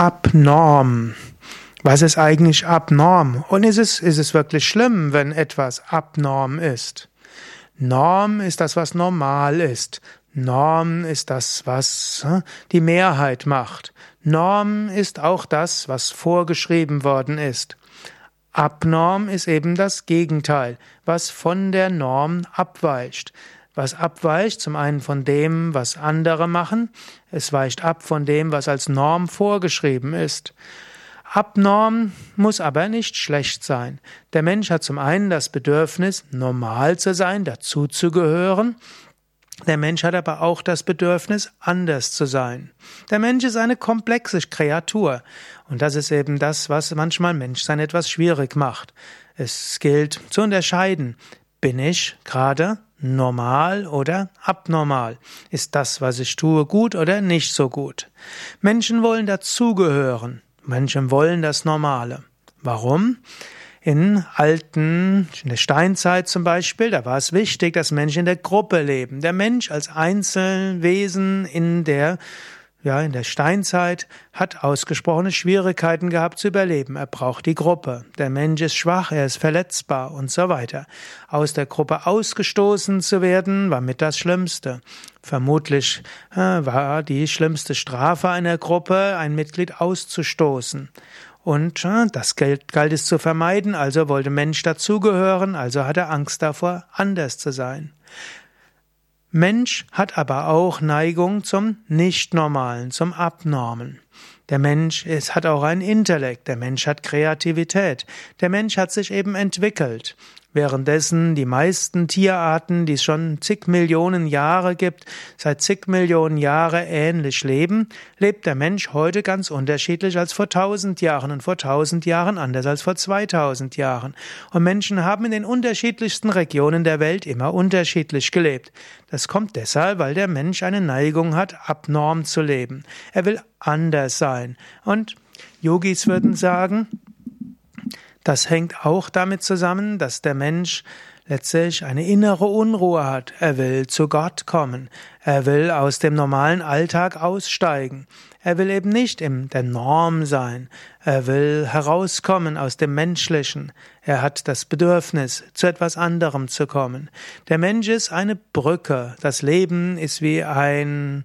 abnorm. Was ist eigentlich abnorm? Und ist es, ist es wirklich schlimm, wenn etwas abnorm ist? Norm ist das, was normal ist. Norm ist das, was die Mehrheit macht. Norm ist auch das, was vorgeschrieben worden ist. Abnorm ist eben das Gegenteil, was von der Norm abweicht. Was abweicht, zum einen von dem, was andere machen, es weicht ab von dem, was als Norm vorgeschrieben ist. Abnorm muss aber nicht schlecht sein. Der Mensch hat zum einen das Bedürfnis, normal zu sein, dazuzugehören. Der Mensch hat aber auch das Bedürfnis, anders zu sein. Der Mensch ist eine komplexe Kreatur. Und das ist eben das, was manchmal Menschsein etwas schwierig macht. Es gilt zu unterscheiden. Bin ich gerade normal oder abnormal? Ist das, was ich tue, gut oder nicht so gut? Menschen wollen dazugehören. Menschen wollen das Normale. Warum? In alten, in der Steinzeit zum Beispiel, da war es wichtig, dass Menschen in der Gruppe leben. Der Mensch als Einzelwesen in der ja, in der Steinzeit hat ausgesprochene Schwierigkeiten gehabt zu überleben. Er braucht die Gruppe. Der Mensch ist schwach, er ist verletzbar und so weiter. Aus der Gruppe ausgestoßen zu werden, war mit das Schlimmste. Vermutlich äh, war die schlimmste Strafe einer Gruppe, ein Mitglied auszustoßen. Und äh, das galt, galt es zu vermeiden, also wollte Mensch dazugehören, also hat er Angst davor, anders zu sein. Mensch hat aber auch Neigung zum Nichtnormalen, zum Abnormen. Der Mensch ist, hat auch ein Intellekt, der Mensch hat Kreativität, der Mensch hat sich eben entwickelt. Währenddessen die meisten Tierarten, die es schon zig Millionen Jahre gibt, seit zig Millionen Jahre ähnlich leben, lebt der Mensch heute ganz unterschiedlich als vor tausend Jahren und vor tausend Jahren anders als vor zweitausend Jahren. Und Menschen haben in den unterschiedlichsten Regionen der Welt immer unterschiedlich gelebt. Das kommt deshalb, weil der Mensch eine Neigung hat, abnorm zu leben. Er will anders sein. Und Yogis würden sagen, das hängt auch damit zusammen, dass der Mensch letztlich eine innere Unruhe hat. Er will zu Gott kommen. Er will aus dem normalen Alltag aussteigen. Er will eben nicht in der Norm sein. Er will herauskommen aus dem Menschlichen. Er hat das Bedürfnis, zu etwas anderem zu kommen. Der Mensch ist eine Brücke. Das Leben ist wie ein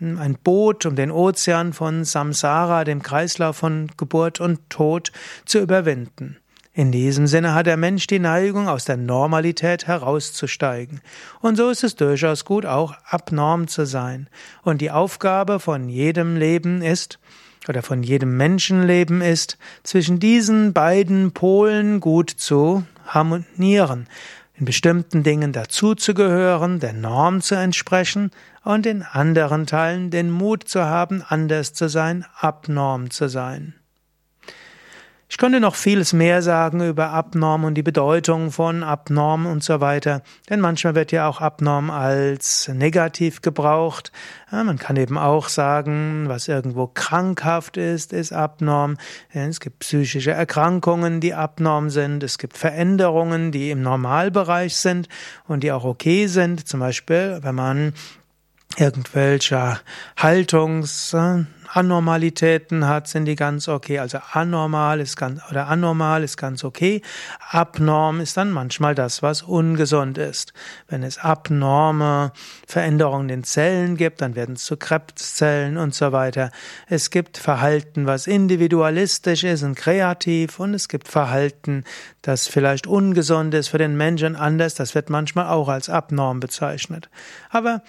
ein Boot, um den Ozean von Samsara, dem Kreislauf von Geburt und Tod, zu überwinden. In diesem Sinne hat der Mensch die Neigung, aus der Normalität herauszusteigen. Und so ist es durchaus gut, auch abnorm zu sein. Und die Aufgabe von jedem Leben ist, oder von jedem Menschenleben ist, zwischen diesen beiden Polen gut zu harmonieren in bestimmten Dingen dazuzugehören, der Norm zu entsprechen und in anderen Teilen den Mut zu haben, anders zu sein, abnorm zu sein. Ich könnte noch vieles mehr sagen über Abnorm und die Bedeutung von Abnorm und so weiter, denn manchmal wird ja auch Abnorm als negativ gebraucht. Ja, man kann eben auch sagen, was irgendwo krankhaft ist, ist abnorm. Es gibt psychische Erkrankungen, die abnorm sind. Es gibt Veränderungen, die im Normalbereich sind und die auch okay sind. Zum Beispiel, wenn man irgendwelche Haltungsanormalitäten hat, sind die ganz okay. Also anormal ist ganz, oder anormal ist ganz okay. Abnorm ist dann manchmal das, was ungesund ist. Wenn es abnorme Veränderungen in Zellen gibt, dann werden es zu Krebszellen und so weiter. Es gibt Verhalten, was individualistisch ist und kreativ und es gibt Verhalten, das vielleicht ungesund ist für den Menschen anders. Das wird manchmal auch als abnorm bezeichnet. Aber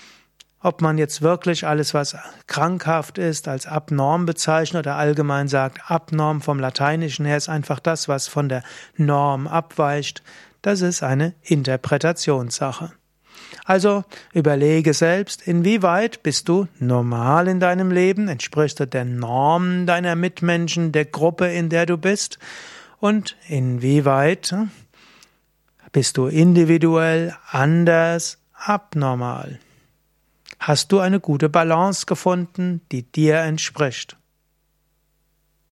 ob man jetzt wirklich alles, was krankhaft ist, als abnorm bezeichnet oder allgemein sagt, abnorm vom Lateinischen her ist einfach das, was von der Norm abweicht, das ist eine Interpretationssache. Also überlege selbst, inwieweit bist du normal in deinem Leben, entsprichst du der Norm deiner Mitmenschen, der Gruppe, in der du bist, und inwieweit bist du individuell anders abnormal. Hast du eine gute Balance gefunden, die dir entspricht?